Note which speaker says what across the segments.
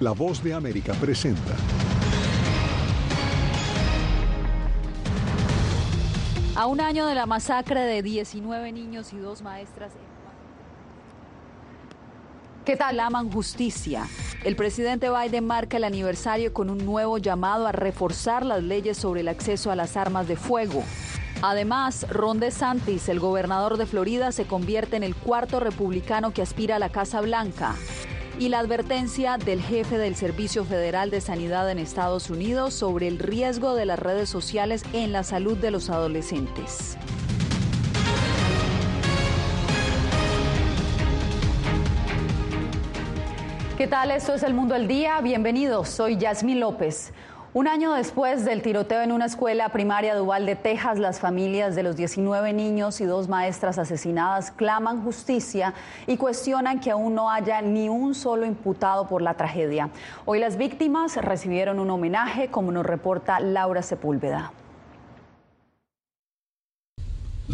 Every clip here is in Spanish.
Speaker 1: La voz de América presenta.
Speaker 2: A un año de la masacre de 19 niños y dos maestras. ¿Qué tal? Aman justicia. El presidente Biden marca el aniversario con un nuevo llamado a reforzar las leyes sobre el acceso a las armas de fuego. Además, Ron DeSantis, el gobernador de Florida, se convierte en el cuarto republicano que aspira a la Casa Blanca y la advertencia del jefe del Servicio Federal de Sanidad en Estados Unidos sobre el riesgo de las redes sociales en la salud de los adolescentes. ¿Qué tal? Esto es El Mundo al Día. Bienvenidos. Soy Yasmín López. Un año después del tiroteo en una escuela primaria de Uvalde, Texas, las familias de los 19 niños y dos maestras asesinadas claman justicia y cuestionan que aún no haya ni un solo imputado por la tragedia. Hoy las víctimas recibieron un homenaje, como nos reporta Laura Sepúlveda.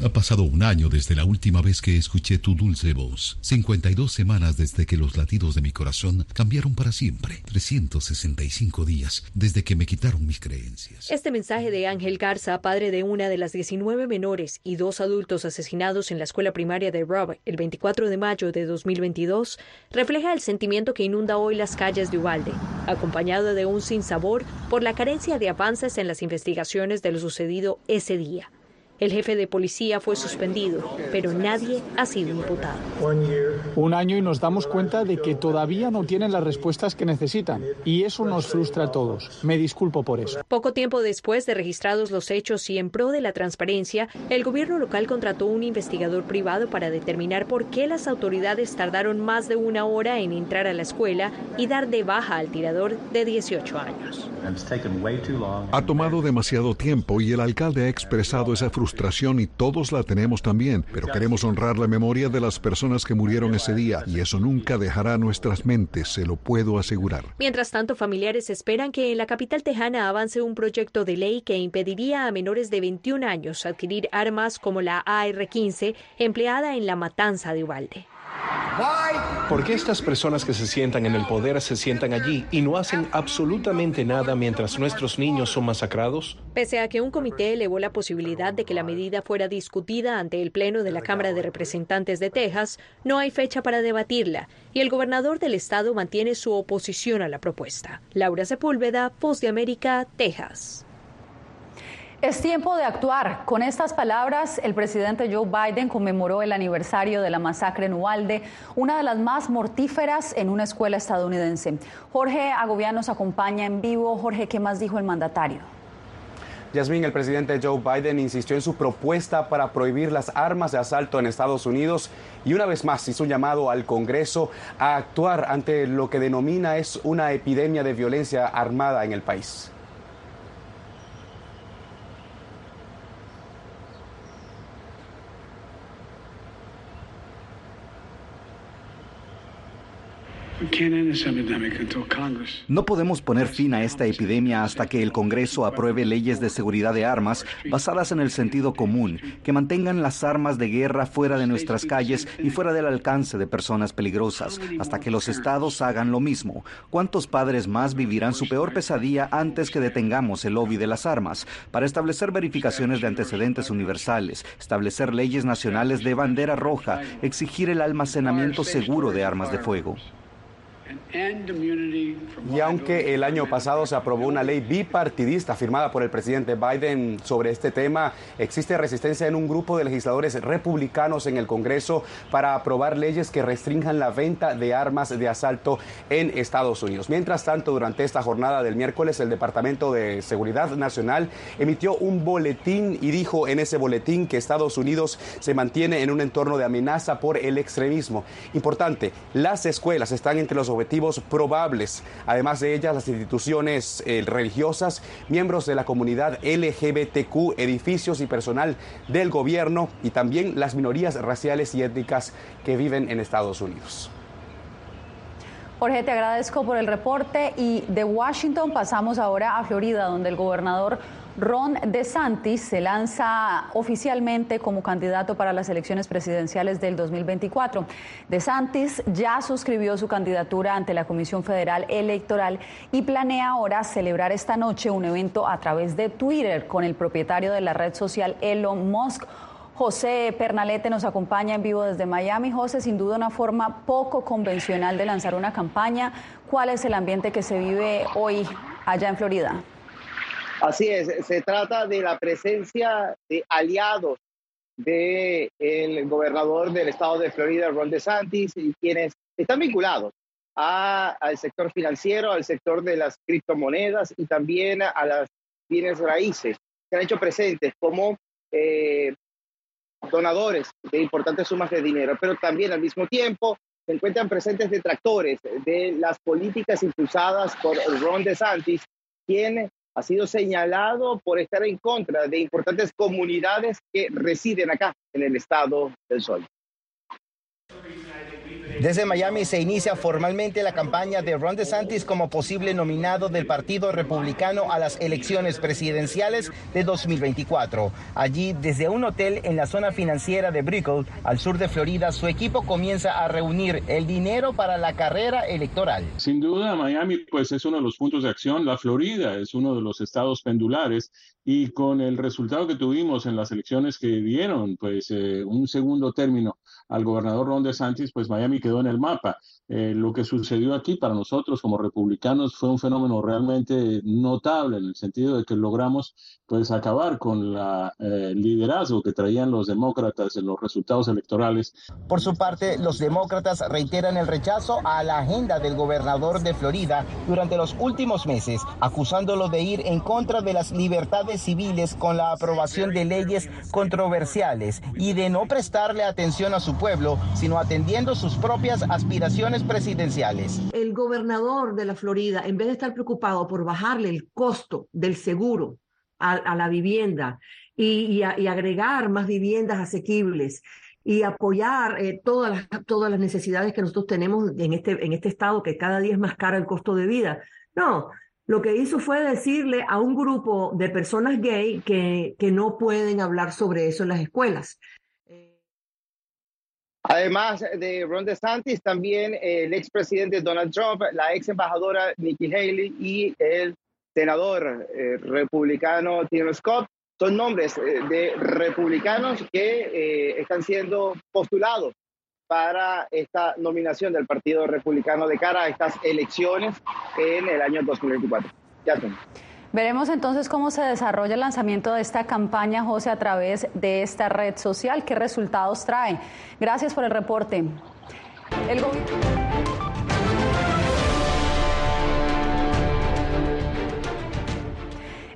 Speaker 3: Ha pasado un año desde la última vez que escuché tu dulce voz. 52 semanas desde que los latidos de mi corazón cambiaron para siempre. 365 días desde que me quitaron mis creencias.
Speaker 4: Este mensaje de Ángel Garza, padre de una de las 19 menores y dos adultos asesinados en la escuela primaria de Rob el 24 de mayo de 2022, refleja el sentimiento que inunda hoy las calles de Ubalde, acompañado de un sinsabor por la carencia de avances en las investigaciones de lo sucedido ese día. El jefe de policía fue suspendido, pero nadie ha sido imputado.
Speaker 5: Un año y nos damos cuenta de que todavía no tienen las respuestas que necesitan. Y eso nos frustra a todos. Me disculpo por eso.
Speaker 4: Poco tiempo después de registrados los hechos y en pro de la transparencia, el gobierno local contrató un investigador privado para determinar por qué las autoridades tardaron más de una hora en entrar a la escuela y dar de baja al tirador de 18 años.
Speaker 1: Ha tomado demasiado tiempo y el alcalde ha expresado esa frustración y todos la tenemos también, pero queremos honrar la memoria de las personas que murieron ese día y eso nunca dejará nuestras mentes, se lo puedo asegurar.
Speaker 4: Mientras tanto, familiares esperan que en la capital tejana avance un proyecto de ley que impediría a menores de 21 años adquirir armas como la AR-15 empleada en la matanza de Ubalde.
Speaker 6: ¿Por qué estas personas que se sientan en el poder se sientan allí y no hacen absolutamente nada mientras nuestros niños son masacrados?
Speaker 4: Pese a que un comité elevó la posibilidad de que la medida fuera discutida ante el Pleno de la Cámara de Representantes de Texas, no hay fecha para debatirla y el gobernador del estado mantiene su oposición a la propuesta. Laura Sepúlveda, Voz de América, Texas.
Speaker 2: Es tiempo de actuar. Con estas palabras, el presidente Joe Biden conmemoró el aniversario de la masacre en Uvalde, una de las más mortíferas en una escuela estadounidense. Jorge Agobián nos acompaña en vivo. Jorge, ¿qué más dijo el mandatario?
Speaker 7: Yasmín, el presidente Joe Biden insistió en su propuesta para prohibir las armas de asalto en Estados Unidos y una vez más hizo un llamado al Congreso a actuar ante lo que denomina es una epidemia de violencia armada en el país.
Speaker 8: No podemos poner fin a esta epidemia hasta que el Congreso apruebe leyes de seguridad de armas basadas en el sentido común, que mantengan las armas de guerra fuera de nuestras calles y fuera del alcance de personas peligrosas, hasta que los estados hagan lo mismo. ¿Cuántos padres más vivirán su peor pesadilla antes que detengamos el lobby de las armas? Para establecer verificaciones de antecedentes universales, establecer leyes nacionales de bandera roja, exigir el almacenamiento seguro de armas de fuego.
Speaker 7: Y aunque el año pasado se aprobó una ley bipartidista firmada por el presidente Biden sobre este tema, existe resistencia en un grupo de legisladores republicanos en el Congreso para aprobar leyes que restrinjan la venta de armas de asalto en Estados Unidos. Mientras tanto, durante esta jornada del miércoles, el Departamento de Seguridad Nacional emitió un boletín y dijo en ese boletín que Estados Unidos se mantiene en un entorno de amenaza por el extremismo. Importante, las escuelas están entre los objetivos probables. Además de ellas, las instituciones eh, religiosas, miembros de la comunidad LGBTQ, edificios y personal del gobierno y también las minorías raciales y étnicas que viven en Estados Unidos.
Speaker 2: Jorge, te agradezco por el reporte y de Washington pasamos ahora a Florida, donde el gobernador Ron DeSantis se lanza oficialmente como candidato para las elecciones presidenciales del 2024. DeSantis ya suscribió su candidatura ante la Comisión Federal Electoral y planea ahora celebrar esta noche un evento a través de Twitter con el propietario de la red social Elon Musk. José Pernalete nos acompaña en vivo desde Miami. José, sin duda una forma poco convencional de lanzar una campaña. ¿Cuál es el ambiente que se vive hoy allá en Florida?
Speaker 9: Así es, se trata de la presencia de aliados del gobernador del estado de Florida, Ron DeSantis, y quienes están vinculados al sector financiero, al sector de las criptomonedas y también a las bienes raíces. Se han hecho presentes como eh, donadores de importantes sumas de dinero, pero también al mismo tiempo se encuentran presentes detractores de las políticas impulsadas por Ron DeSantis, quien ha sido señalado por estar en contra de importantes comunidades que residen acá en el estado del Sol. Desde Miami se inicia formalmente la campaña de Ron DeSantis como posible nominado del Partido Republicano a las elecciones presidenciales de 2024. Allí, desde un hotel en la zona financiera de Brickell, al sur de Florida, su equipo comienza a reunir el dinero para la carrera electoral.
Speaker 10: Sin duda, Miami pues es uno de los puntos de acción. La Florida es uno de los estados pendulares y con el resultado que tuvimos en las elecciones que dieron pues eh, un segundo término al gobernador Ron DeSantis, pues Miami quedó en el mapa. Eh, lo que sucedió aquí para nosotros como republicanos fue un fenómeno realmente notable en el sentido de que logramos pues acabar con la eh, liderazgo que traían los demócratas en los resultados electorales.
Speaker 9: Por su parte, los demócratas reiteran el rechazo a la agenda del gobernador de Florida durante los últimos meses, acusándolo de ir en contra de las libertades civiles con la aprobación de leyes controversiales y de no prestarle atención a su pueblo, sino atendiendo sus propias aspiraciones presidenciales.
Speaker 11: El gobernador de la Florida, en vez de estar preocupado por bajarle el costo del seguro a, la vivienda y, agregar más viviendas asequibles y apoyar eh, todas, las, necesidades que nosotros tenemos en este, en este estado, que cada día es más caro el costo de vida. No, lo que hizo fue decirle a un grupo de personas gay que no pueden hablar sobre eso en las escuelas.
Speaker 9: Además de Ron DeSantis, también el expresidente Donald Trump, la ex embajadora Nikki Haley y el senador eh, republicano Tim Scott son nombres eh, de republicanos que eh, están siendo postulados para esta nominación del Partido Republicano de cara a estas elecciones en el año 2024. Ya tengo.
Speaker 2: Veremos entonces cómo se desarrolla el lanzamiento de esta campaña, José, a través de esta red social. ¿Qué resultados trae? Gracias por el reporte. El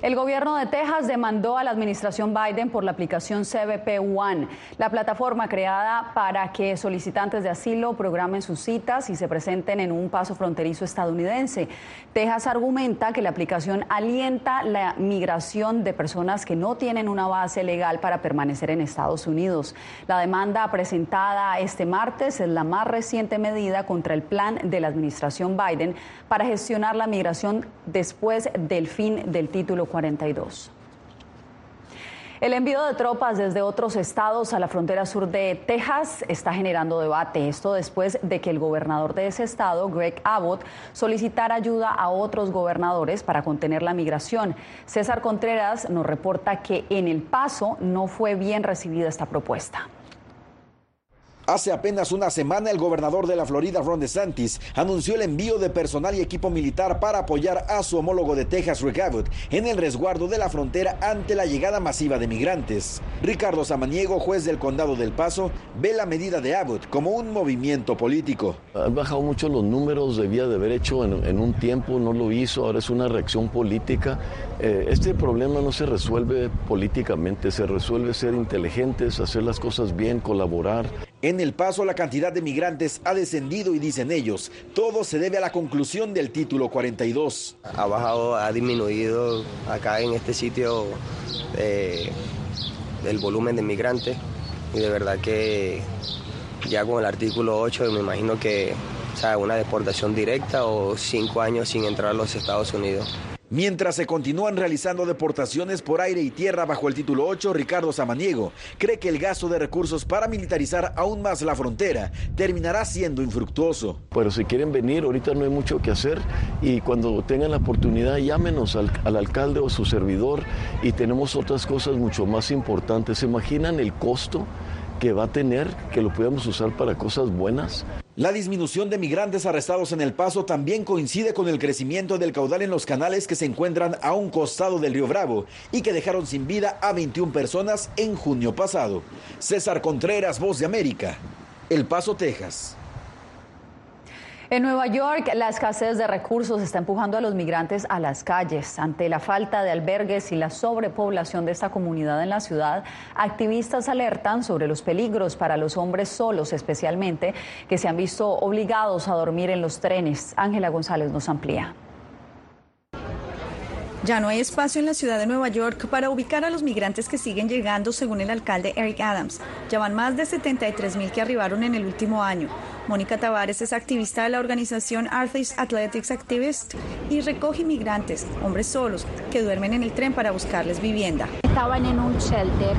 Speaker 2: El gobierno de Texas demandó a la administración Biden por la aplicación CBP One, la plataforma creada para que solicitantes de asilo programen sus citas y se presenten en un paso fronterizo estadounidense. Texas argumenta que la aplicación alienta la migración de personas que no tienen una base legal para permanecer en Estados Unidos. La demanda presentada este martes es la más reciente medida contra el plan de la administración Biden para gestionar la migración después del fin del título 42. El envío de tropas desde otros estados a la frontera sur de Texas está generando debate. Esto después de que el gobernador de ese estado, Greg Abbott, solicitara ayuda a otros gobernadores para contener la migración. César Contreras nos reporta que en El Paso no fue bien recibida esta propuesta.
Speaker 12: Hace apenas una semana el gobernador de la Florida, Ron DeSantis, anunció el envío de personal y equipo militar para apoyar a su homólogo de Texas, Rick Abbott, en el resguardo de la frontera ante la llegada masiva de migrantes. Ricardo Samaniego, juez del condado del Paso, ve la medida de Abbott como un movimiento político.
Speaker 13: Ha bajado mucho los números, debía de haber hecho en, un tiempo, no lo hizo, ahora es una reacción política. Eh, este problema no se resuelve políticamente, se resuelve ser inteligentes, hacer las cosas bien, colaborar.
Speaker 12: En El Paso la cantidad de migrantes ha descendido y dicen ellos, todo se debe a la conclusión del título 42.
Speaker 14: Ha bajado, ha disminuido acá en este sitio eh, el volumen de migrantes y de verdad que ya con el artículo 8 me imagino que sea, una deportación directa o cinco años sin entrar a los Estados Unidos.
Speaker 12: Mientras se continúan realizando deportaciones por aire y tierra bajo el título 8, Ricardo Samaniego cree que el gasto de recursos para militarizar aún más la frontera terminará siendo infructuoso.
Speaker 13: Pero si quieren venir, ahorita no hay mucho que hacer y cuando tengan la oportunidad llámenos al, al alcalde o su servidor y tenemos otras cosas mucho más importantes. ¿Se imaginan el costo que va a tener que lo podamos usar para cosas buenas?
Speaker 12: La disminución de migrantes arrestados en El Paso también coincide con el crecimiento del caudal en los canales que se encuentran a un costado del río Bravo y que dejaron sin vida a 21 personas en junio pasado. César Contreras, Voz de América, El Paso, Texas.
Speaker 2: En Nueva York, la escasez de recursos está empujando a los migrantes a las calles. Ante la falta de albergues y la sobrepoblación de esta comunidad en la ciudad, activistas alertan sobre los peligros para los hombres solos, especialmente, que se han visto obligados a dormir en los trenes. Ángela González nos amplía.
Speaker 15: Ya no hay espacio en la ciudad de Nueva York para ubicar a los migrantes que siguen llegando, según el alcalde Eric Adams. Ya van más de 73 mil que arribaron en el último año. Mónica Tavares es activista de la organización Arthurs Athletics Activist y recoge inmigrantes, hombres solos, que duermen en el tren para buscarles vivienda.
Speaker 16: Estaban en un shelter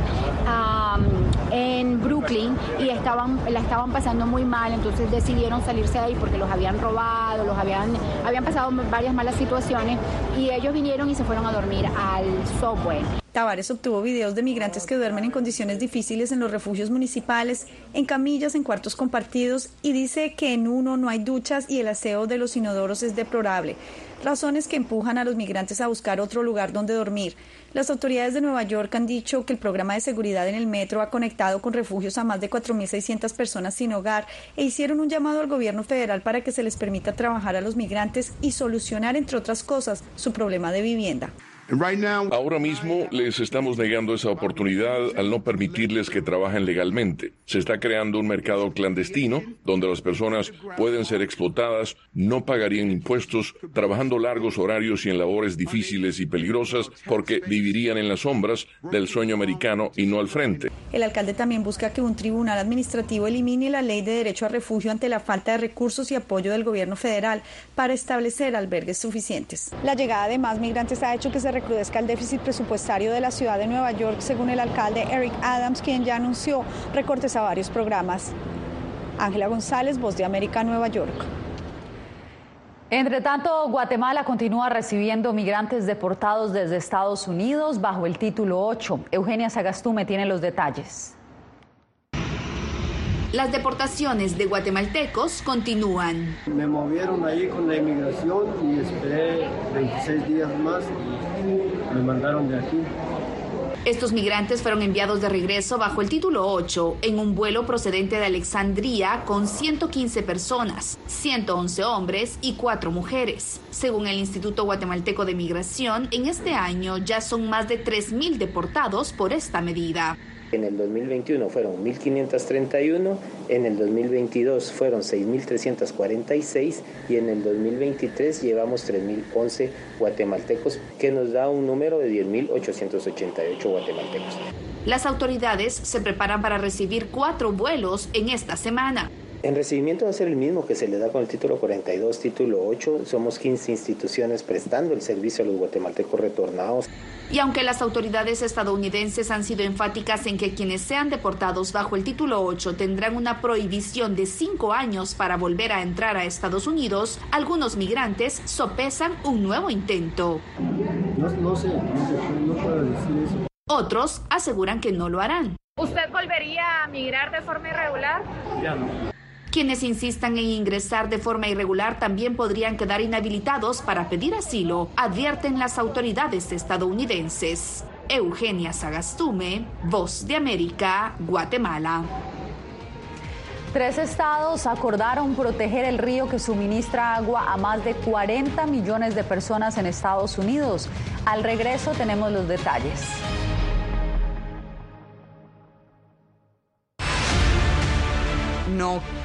Speaker 16: en Brooklyn y estaban, la estaban pasando muy mal, entonces decidieron salirse de ahí porque los habían robado, los habían, habían pasado varias malas situaciones y ellos vinieron y se fueron a dormir al subway.
Speaker 15: Tavares obtuvo videos de migrantes que duermen en condiciones difíciles en los refugios municipales, en camillas, en cuartos compartidos y dice que en uno no hay duchas y el aseo de los inodoros es deplorable. Razones que empujan a los migrantes a buscar otro lugar donde dormir. Las autoridades de Nueva York han dicho que el programa de seguridad en el metro ha conectado con refugios a más de 4.600 personas sin hogar e hicieron un llamado al gobierno federal para que se les permita trabajar a los migrantes y solucionar, entre otras cosas, su problema de vivienda.
Speaker 17: Ahora mismo les estamos negando esa oportunidad al no permitirles que trabajen legalmente. Se está creando un mercado clandestino donde las personas pueden ser explotadas, no pagarían impuestos, trabajando largos horarios y en labores difíciles y peligrosas porque vivirían en las sombras del sueño americano y no al frente.
Speaker 15: El alcalde también busca que un tribunal administrativo elimine la ley de derecho a refugio ante la falta de recursos y apoyo del gobierno federal para establecer albergues suficientes. La llegada de más migrantes ha hecho que se recrudezca el déficit presupuestario de la ciudad de Nueva York, según el alcalde Eric Adams, quien ya anunció recortes a varios programas. Ángela González, Voz de América, Nueva York.
Speaker 2: Entre tanto, Guatemala continúa recibiendo migrantes deportados desde Estados Unidos bajo el título 8. Eugenia Sagastume tiene los detalles.
Speaker 18: Las deportaciones de guatemaltecos continúan.
Speaker 19: Me movieron ahí con la inmigración y esperé 26 días más y me mandaron de aquí.
Speaker 18: Estos migrantes fueron enviados de regreso bajo el título 8 en un vuelo procedente de Alexandría con 115 personas, 111 hombres y 4 mujeres. Según el Instituto Guatemalteco de Migración, en este año ya son más de 3.000 deportados por esta medida.
Speaker 20: En el 2021 fueron 1.531, en el 2022 fueron 6.346 y en el 2023 llevamos 3.011 guatemaltecos, que nos da un número de 10.888 guatemaltecos.
Speaker 18: Las autoridades se preparan para recibir cuatro vuelos en esta semana.
Speaker 20: En recibimiento va a ser el mismo que se le da con el título 42, título 8. Somos 15 instituciones prestando el servicio a los guatemaltecos retornados.
Speaker 18: Y aunque las autoridades estadounidenses han sido enfáticas en que quienes sean deportados bajo el título 8 tendrán una prohibición de cinco años para volver a entrar a Estados Unidos, algunos migrantes sopesan un nuevo intento.
Speaker 19: No, sé, no puedo decir eso.
Speaker 18: Otros aseguran que no lo harán.
Speaker 21: ¿Usted volvería a migrar de forma irregular?
Speaker 19: Ya no.
Speaker 18: Quienes insistan en ingresar de forma irregular también podrían quedar inhabilitados para pedir asilo, advierten las autoridades estadounidenses. Eugenia Sagastume, Voz de América, Guatemala.
Speaker 2: Tres estados acordaron proteger el río que suministra agua a más de 40 millones de personas en Estados Unidos. Al regreso tenemos los detalles.
Speaker 22: no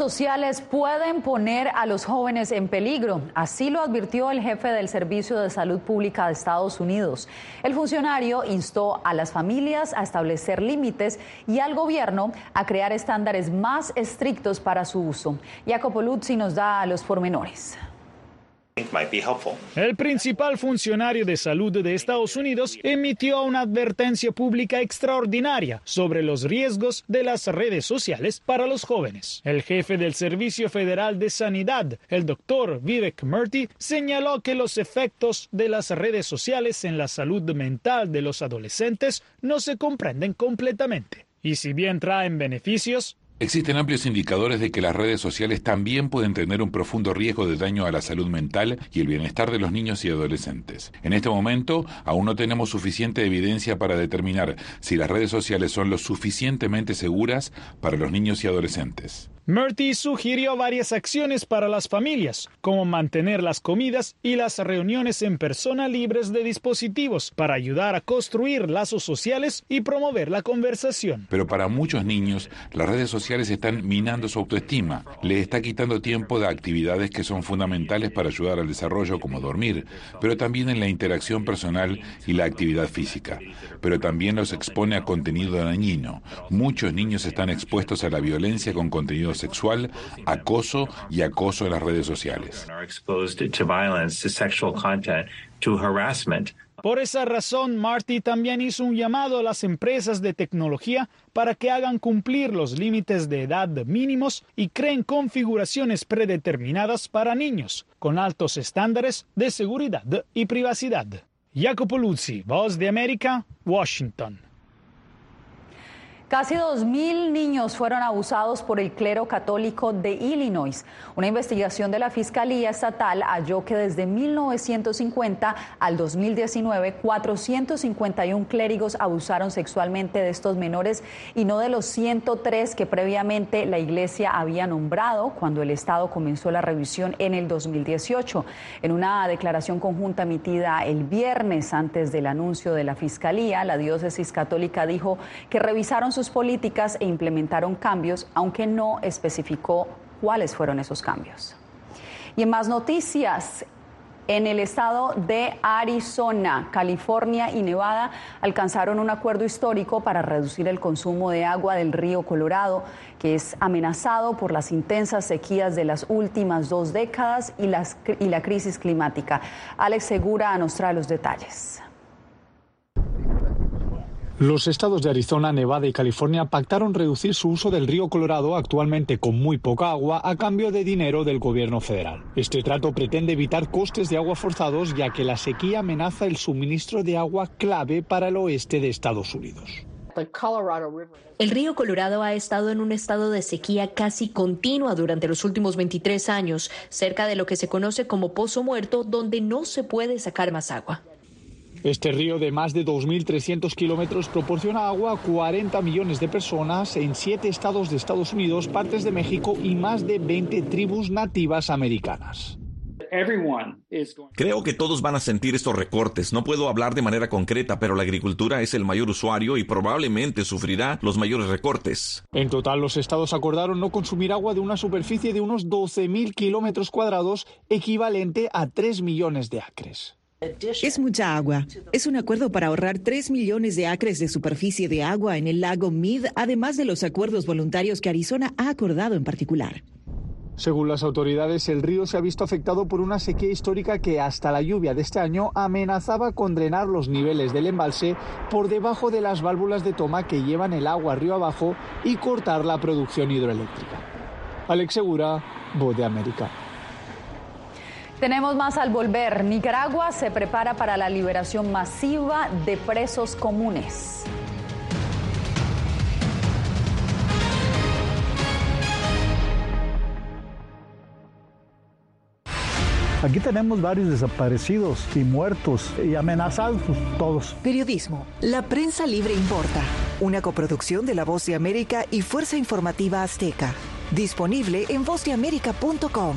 Speaker 2: Sociales pueden poner a los jóvenes en peligro. Así lo advirtió el jefe del Servicio de Salud Pública de Estados Unidos. El funcionario instó a las familias a establecer límites y al gobierno a crear estándares más estrictos para su uso. Jacopo Luzzi nos da los pormenores.
Speaker 5: El principal funcionario de salud de Estados Unidos emitió una advertencia pública extraordinaria sobre los riesgos de las redes sociales para los jóvenes. El jefe del Servicio Federal de Sanidad, el doctor Vivek Murthy, señaló que los efectos de las redes sociales en la salud mental de los adolescentes no se comprenden completamente. Y si bien traen beneficios,
Speaker 23: Existen amplios indicadores de que las redes sociales también pueden tener un profundo riesgo de daño a la salud mental y el bienestar de los niños y adolescentes. En este momento, aún no tenemos suficiente evidencia para determinar si las redes sociales son lo suficientemente seguras para los niños y adolescentes.
Speaker 5: Murthy sugirió varias acciones para las familias, como mantener las comidas y las reuniones en persona libres de dispositivos para ayudar a construir lazos sociales y promover la conversación.
Speaker 23: Pero para muchos niños, las redes sociales están minando su autoestima, les está quitando tiempo de actividades que son fundamentales para ayudar al desarrollo como dormir, pero también en la interacción personal y la actividad física. Pero también los expone a contenido dañino. Muchos niños están expuestos a la violencia con contenido sexual, acoso y acoso en las redes sociales.
Speaker 5: Por esa razón, Marty también hizo un llamado a las empresas de tecnología para que hagan cumplir los límites de edad mínimos y creen configuraciones predeterminadas para niños, con altos estándares de seguridad y privacidad. Jacopo Luzzi, Voz de América, Washington.
Speaker 2: Casi 2.000 niños fueron abusados por el clero católico de Illinois. Una investigación de la Fiscalía Estatal halló que desde 1950 al 2019, 451 clérigos abusaron sexualmente de estos menores y no de los 103 que previamente la Iglesia había nombrado cuando el Estado comenzó la revisión en el 2018. En una declaración conjunta emitida el viernes antes del anuncio de la Fiscalía, la diócesis católica dijo que revisaron sus políticas e implementaron cambios, aunque no especificó cuáles fueron esos cambios. Y en más noticias, en el estado de Arizona, California y Nevada alcanzaron un acuerdo histórico para reducir el consumo de agua del río Colorado, que es amenazado por las intensas sequías de las últimas dos décadas y, y la crisis climática. Alex Segura nos trae los detalles.
Speaker 24: Los estados de Arizona, Nevada y California pactaron reducir su uso del río Colorado, actualmente con muy poca agua, a cambio de dinero del gobierno federal. Este trato pretende evitar costes de agua forzados, ya que la sequía amenaza el suministro de agua clave para el oeste de Estados Unidos.
Speaker 4: El río Colorado ha estado en un estado de sequía casi continua durante los últimos 23 años, cerca de lo que se conoce como pozo muerto, donde no se puede sacar más agua.
Speaker 24: Este río de más de 2.300 kilómetros proporciona agua a 40 millones de personas en siete estados de Estados Unidos, partes de México y más de 20 tribus nativas americanas.
Speaker 25: Creo que todos van a sentir estos recortes. No puedo hablar de manera concreta, pero la agricultura es el mayor usuario y probablemente sufrirá los mayores recortes.
Speaker 24: En total, los estados acordaron no consumir agua de una superficie de unos 12.000 kilómetros cuadrados, equivalente a 3 millones de acres.
Speaker 26: Es mucha agua. Es un acuerdo para ahorrar 3 millones de acres de superficie de agua en el lago Mead, además de los acuerdos voluntarios que Arizona ha acordado en particular.
Speaker 24: Según las autoridades, el río se ha visto afectado por una sequía histórica que hasta la lluvia de este año amenazaba con drenar los niveles del embalse por debajo de las válvulas de toma que llevan el agua río abajo y cortar la producción hidroeléctrica. Alex Segura, Voz de América.
Speaker 2: Tenemos más al volver. Nicaragua se prepara para la liberación masiva de presos comunes.
Speaker 27: Aquí tenemos varios desaparecidos y muertos y amenazados todos.
Speaker 28: Periodismo. La prensa libre importa. Una coproducción de La Voz de América y Fuerza Informativa Azteca. Disponible en vozdeamerica.com.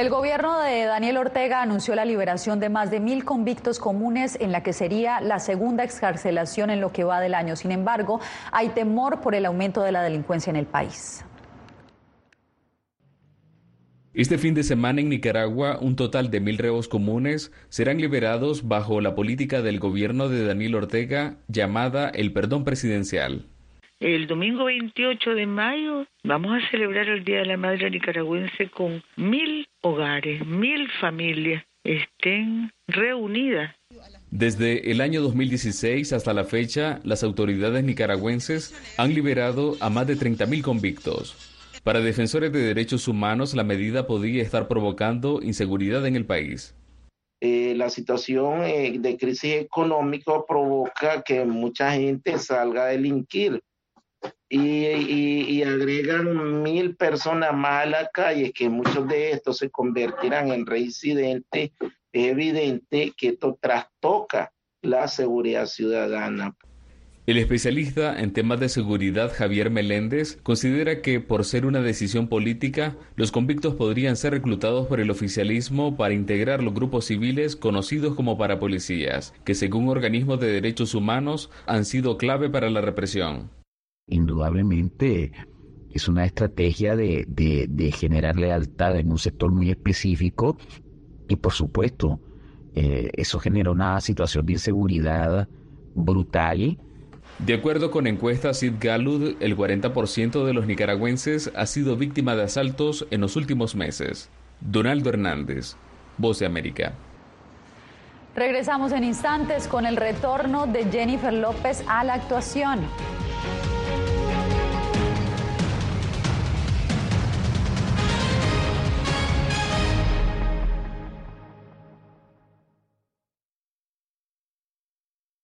Speaker 2: El gobierno de Daniel Ortega anunció la liberación de más de mil convictos comunes en la que sería la segunda excarcelación en lo que va del año. Sin embargo, hay temor por el aumento de la delincuencia en el país.
Speaker 29: Este fin de semana en Nicaragua, un total de mil reos comunes serán liberados bajo la política del gobierno de Daniel Ortega llamada el perdón presidencial.
Speaker 30: El domingo 28 de mayo vamos a celebrar el Día de la Madre Nicaragüense con mil hogares, mil familias estén reunidas.
Speaker 29: Desde el año 2016 hasta la fecha, las autoridades nicaragüenses han liberado a más de 30.000 convictos. Para defensores de derechos humanos, la medida podía estar provocando inseguridad en el país.
Speaker 31: Eh, la situación eh, de crisis económica provoca que mucha gente salga a delinquir y, agregan mil personas más a la calle, que muchos de estos se convertirán en reincidentes, es evidente que esto trastoca la seguridad ciudadana.
Speaker 29: El especialista en temas de seguridad Javier Meléndez considera que por ser una decisión política, los convictos podrían ser reclutados por el oficialismo para integrar los grupos civiles conocidos como parapolicías, que según organismos de derechos humanos han sido clave para la represión.
Speaker 32: Indudablemente es una estrategia de, generar lealtad en un sector muy específico y por supuesto eh, eso genera una situación de inseguridad brutal
Speaker 29: de acuerdo con encuestas Sid Galud, el 40% de los nicaragüenses ha sido víctima de asaltos en los últimos meses. Donaldo Hernández, Voz de América.
Speaker 2: Regresamos en instantes con el retorno de Jennifer López a la actuación.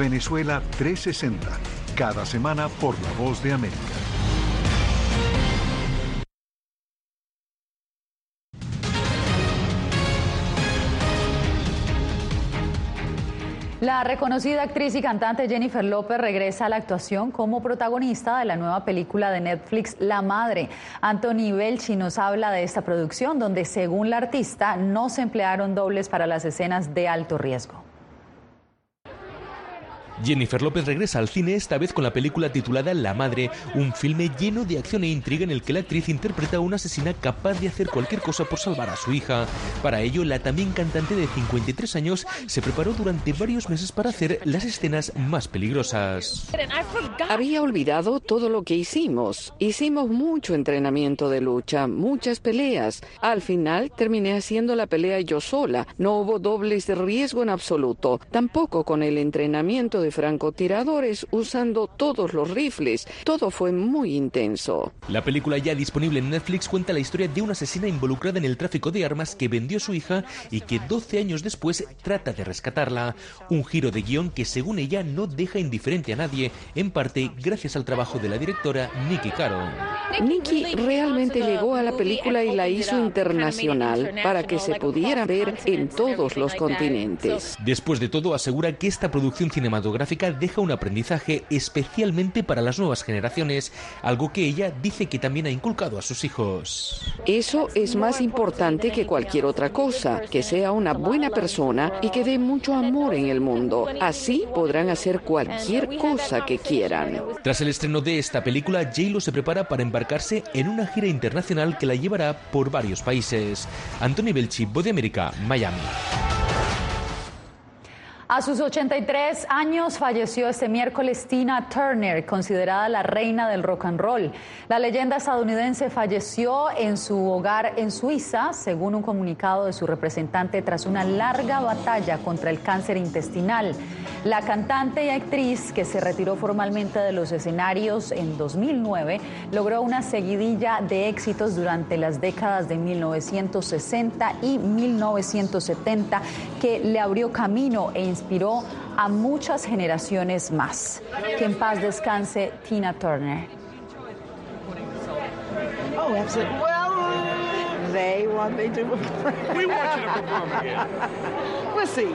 Speaker 33: Venezuela 360, cada semana por La Voz de América.
Speaker 2: La reconocida actriz y cantante Jennifer López regresa a la actuación como protagonista de la nueva película de Netflix La Madre. Anthony Belchi nos habla de esta producción donde según la artista no se emplearon dobles para las escenas de alto riesgo.
Speaker 34: Jennifer López regresa al cine esta vez con la película titulada La Madre, un filme lleno de acción e intriga en el que la actriz interpreta a una asesina capaz de hacer cualquier cosa por salvar a su hija. Para ello, la también cantante de 53 años se preparó durante varios meses para hacer las escenas más peligrosas.
Speaker 35: Había olvidado todo lo que hicimos. Hicimos mucho entrenamiento de lucha, muchas peleas. Al final terminé haciendo la pelea yo sola. No hubo dobles de riesgo en absoluto, tampoco con el entrenamiento de francotiradores usando todos los rifles. Todo fue muy intenso.
Speaker 34: La película ya disponible en Netflix cuenta la historia de una asesina involucrada en el tráfico de armas que vendió su hija y que 12 años después trata de rescatarla. Un giro de guion que según ella no deja indiferente a nadie, en parte gracias al trabajo de la directora Nikki Caro.
Speaker 35: Nikki realmente llegó a la película y la hizo internacional para que se pudiera ver en todos los continentes.
Speaker 34: Después de todo, asegura que esta producción cinematográfica deja un aprendizaje especialmente para las nuevas generaciones, algo que ella dice que también ha inculcado a sus hijos.
Speaker 35: Eso es más importante que cualquier otra cosa, que sea una buena persona y que dé mucho amor en el mundo. Así podrán hacer cualquier cosa que quieran.
Speaker 34: Tras el estreno de esta película, J-Lo se prepara para embarcarse en una gira internacional que la llevará por varios países. Anthony Belchi, Voz de América, Miami.
Speaker 2: A sus 83 años falleció este miércoles Tina Turner, considerada la reina del rock and roll. La leyenda estadounidense falleció en su hogar en Suiza, según un comunicado de su representante, tras una larga batalla contra el cáncer intestinal. La cantante y actriz, que se retiró formalmente de los escenarios en 2009, logró una seguidilla de éxitos durante las décadas de 1960 y 1970 que le abrió camino e inspiró a muchas generaciones más. Que en paz descanse Tina Turner.
Speaker 36: Oh, absolutely. Well, they want me to. we want you to perform again. We'll see.